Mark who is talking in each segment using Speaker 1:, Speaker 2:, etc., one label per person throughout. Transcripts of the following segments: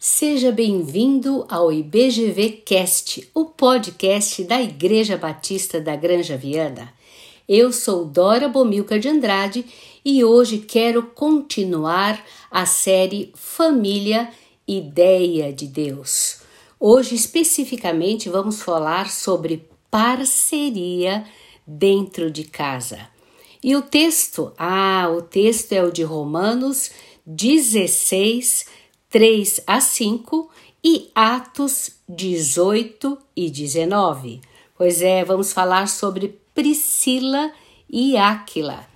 Speaker 1: Seja bem-vindo ao IBGV Cast, o podcast da Igreja Batista da Granja Viana. Eu sou Dora Bomilca de Andrade e hoje quero continuar a série Família Ideia de Deus. Hoje, especificamente, vamos falar sobre parceria dentro de casa. E o texto? Ah, o texto é o de Romanos 16, 3 a 5 e Atos 18 e 19. Pois é, vamos falar sobre Priscila e Áquila.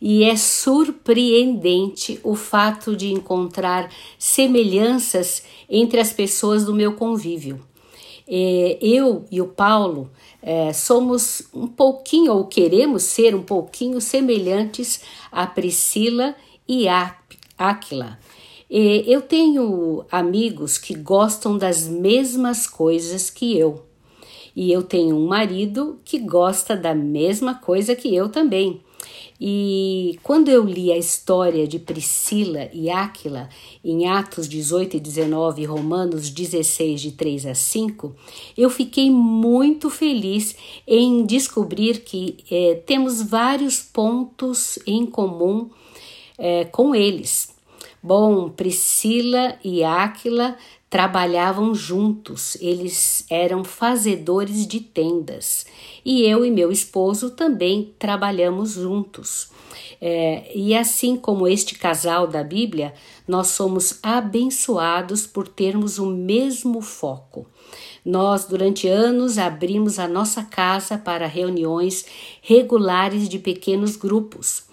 Speaker 1: E é surpreendente o fato de encontrar semelhanças entre as pessoas do meu convívio. É, eu e o Paulo é, somos um pouquinho, ou queremos ser um pouquinho semelhantes a Priscila e Áquila. Eu tenho amigos que gostam das mesmas coisas que eu. E eu tenho um marido que gosta da mesma coisa que eu também. E quando eu li a história de Priscila e Áquila em Atos 18 e 19 e Romanos 16, de 3 a 5, eu fiquei muito feliz em descobrir que é, temos vários pontos em comum é, com eles. Bom, Priscila e Áquila trabalhavam juntos, eles eram fazedores de tendas e eu e meu esposo também trabalhamos juntos. É, e assim como este casal da Bíblia, nós somos abençoados por termos o mesmo foco. Nós, durante anos, abrimos a nossa casa para reuniões regulares de pequenos grupos.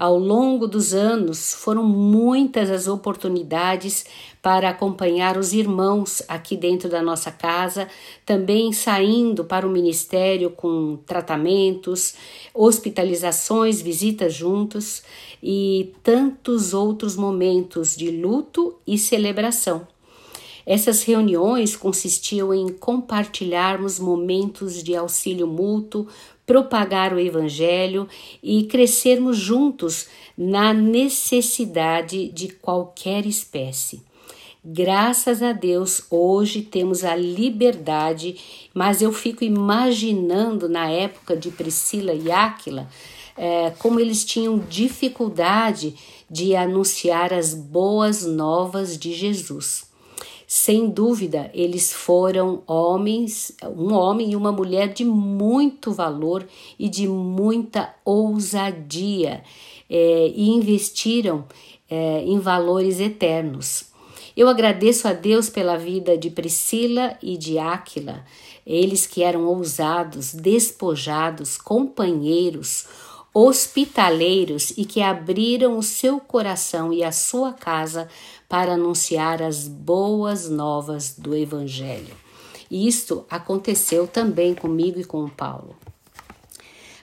Speaker 1: Ao longo dos anos, foram muitas as oportunidades para acompanhar os irmãos aqui dentro da nossa casa, também saindo para o ministério com tratamentos, hospitalizações, visitas juntos e tantos outros momentos de luto e celebração. Essas reuniões consistiam em compartilharmos momentos de auxílio mútuo, propagar o Evangelho e crescermos juntos na necessidade de qualquer espécie. Graças a Deus, hoje temos a liberdade, mas eu fico imaginando na época de Priscila e Áquila é, como eles tinham dificuldade de anunciar as boas novas de Jesus. Sem dúvida, eles foram homens, um homem e uma mulher de muito valor e de muita ousadia é, e investiram é, em valores eternos. Eu agradeço a Deus pela vida de Priscila e de Áquila, eles que eram ousados, despojados, companheiros, hospitaleiros e que abriram o seu coração e a sua casa para anunciar as boas novas do Evangelho. E isto aconteceu também comigo e com Paulo.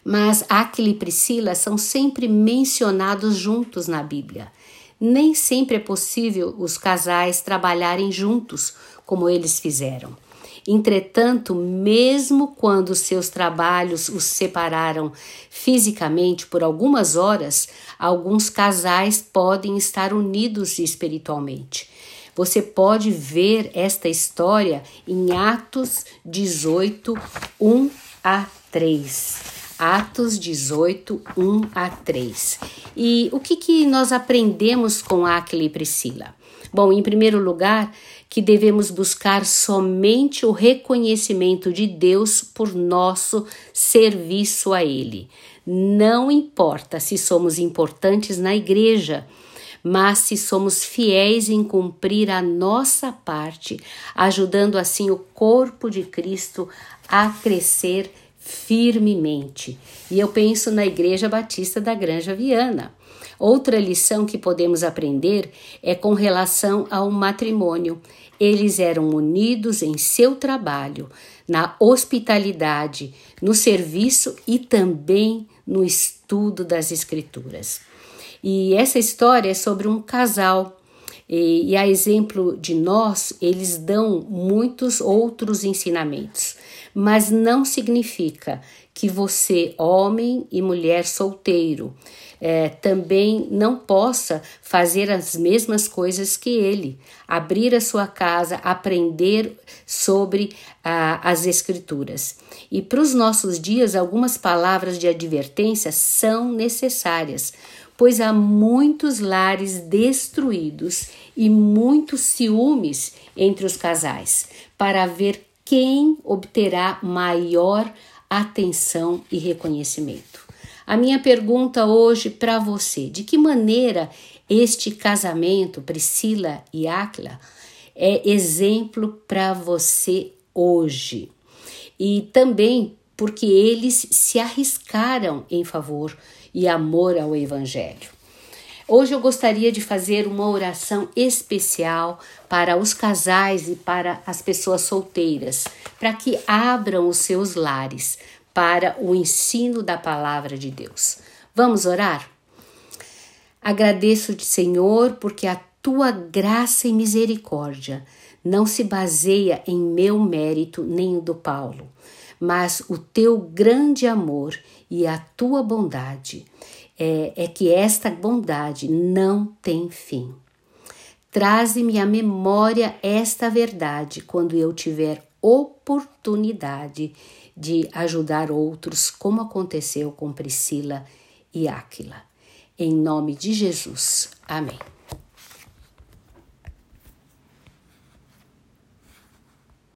Speaker 1: Mas Aquila e Priscila são sempre mencionados juntos na Bíblia. Nem sempre é possível os casais trabalharem juntos como eles fizeram. Entretanto, mesmo quando seus trabalhos os separaram fisicamente por algumas horas, alguns casais podem estar unidos espiritualmente. Você pode ver esta história em Atos 18, 1 a 3. Atos 18, 1 a 3. E o que, que nós aprendemos com Aquila e Priscila? Bom, em primeiro lugar, que devemos buscar somente o reconhecimento de Deus por nosso serviço a Ele. Não importa se somos importantes na igreja, mas se somos fiéis em cumprir a nossa parte, ajudando assim o corpo de Cristo a crescer firmemente. E eu penso na Igreja Batista da Granja Viana. Outra lição que podemos aprender é com relação ao matrimônio. Eles eram unidos em seu trabalho, na hospitalidade, no serviço e também no estudo das Escrituras. E essa história é sobre um casal E, e a exemplo de nós, eles dão muitos outros ensinamentos, mas não significa que você, homem e mulher solteiro, é, também não possa fazer as mesmas coisas que ele, abrir a sua casa, aprender sobre as Escrituras. E para os nossos dias, algumas palavras de advertência são necessárias, pois há muitos lares destruídos e muitos ciúmes entre os casais, para ver quem obterá maior atenção e reconhecimento. A minha pergunta hoje para você: de que maneira este casamento, Priscila e Áquila, é exemplo para você hoje? E também porque eles se arriscaram em favor e amor ao Evangelho. Hoje eu gostaria de fazer uma oração especial para os casais e para as pessoas solteiras, para que abram os seus lares, para o ensino da palavra de Deus. Vamos orar? Agradeço-te, Senhor, porque a tua graça e misericórdia não se baseia em meu mérito nem o do Paulo, mas o teu grande amor e a tua bondade. É, é que esta bondade não tem fim. Traze-me à memória esta verdade quando eu tiver oportunidade de ajudar outros, como aconteceu com Priscila e Áquila. Em nome de Jesus. Amém.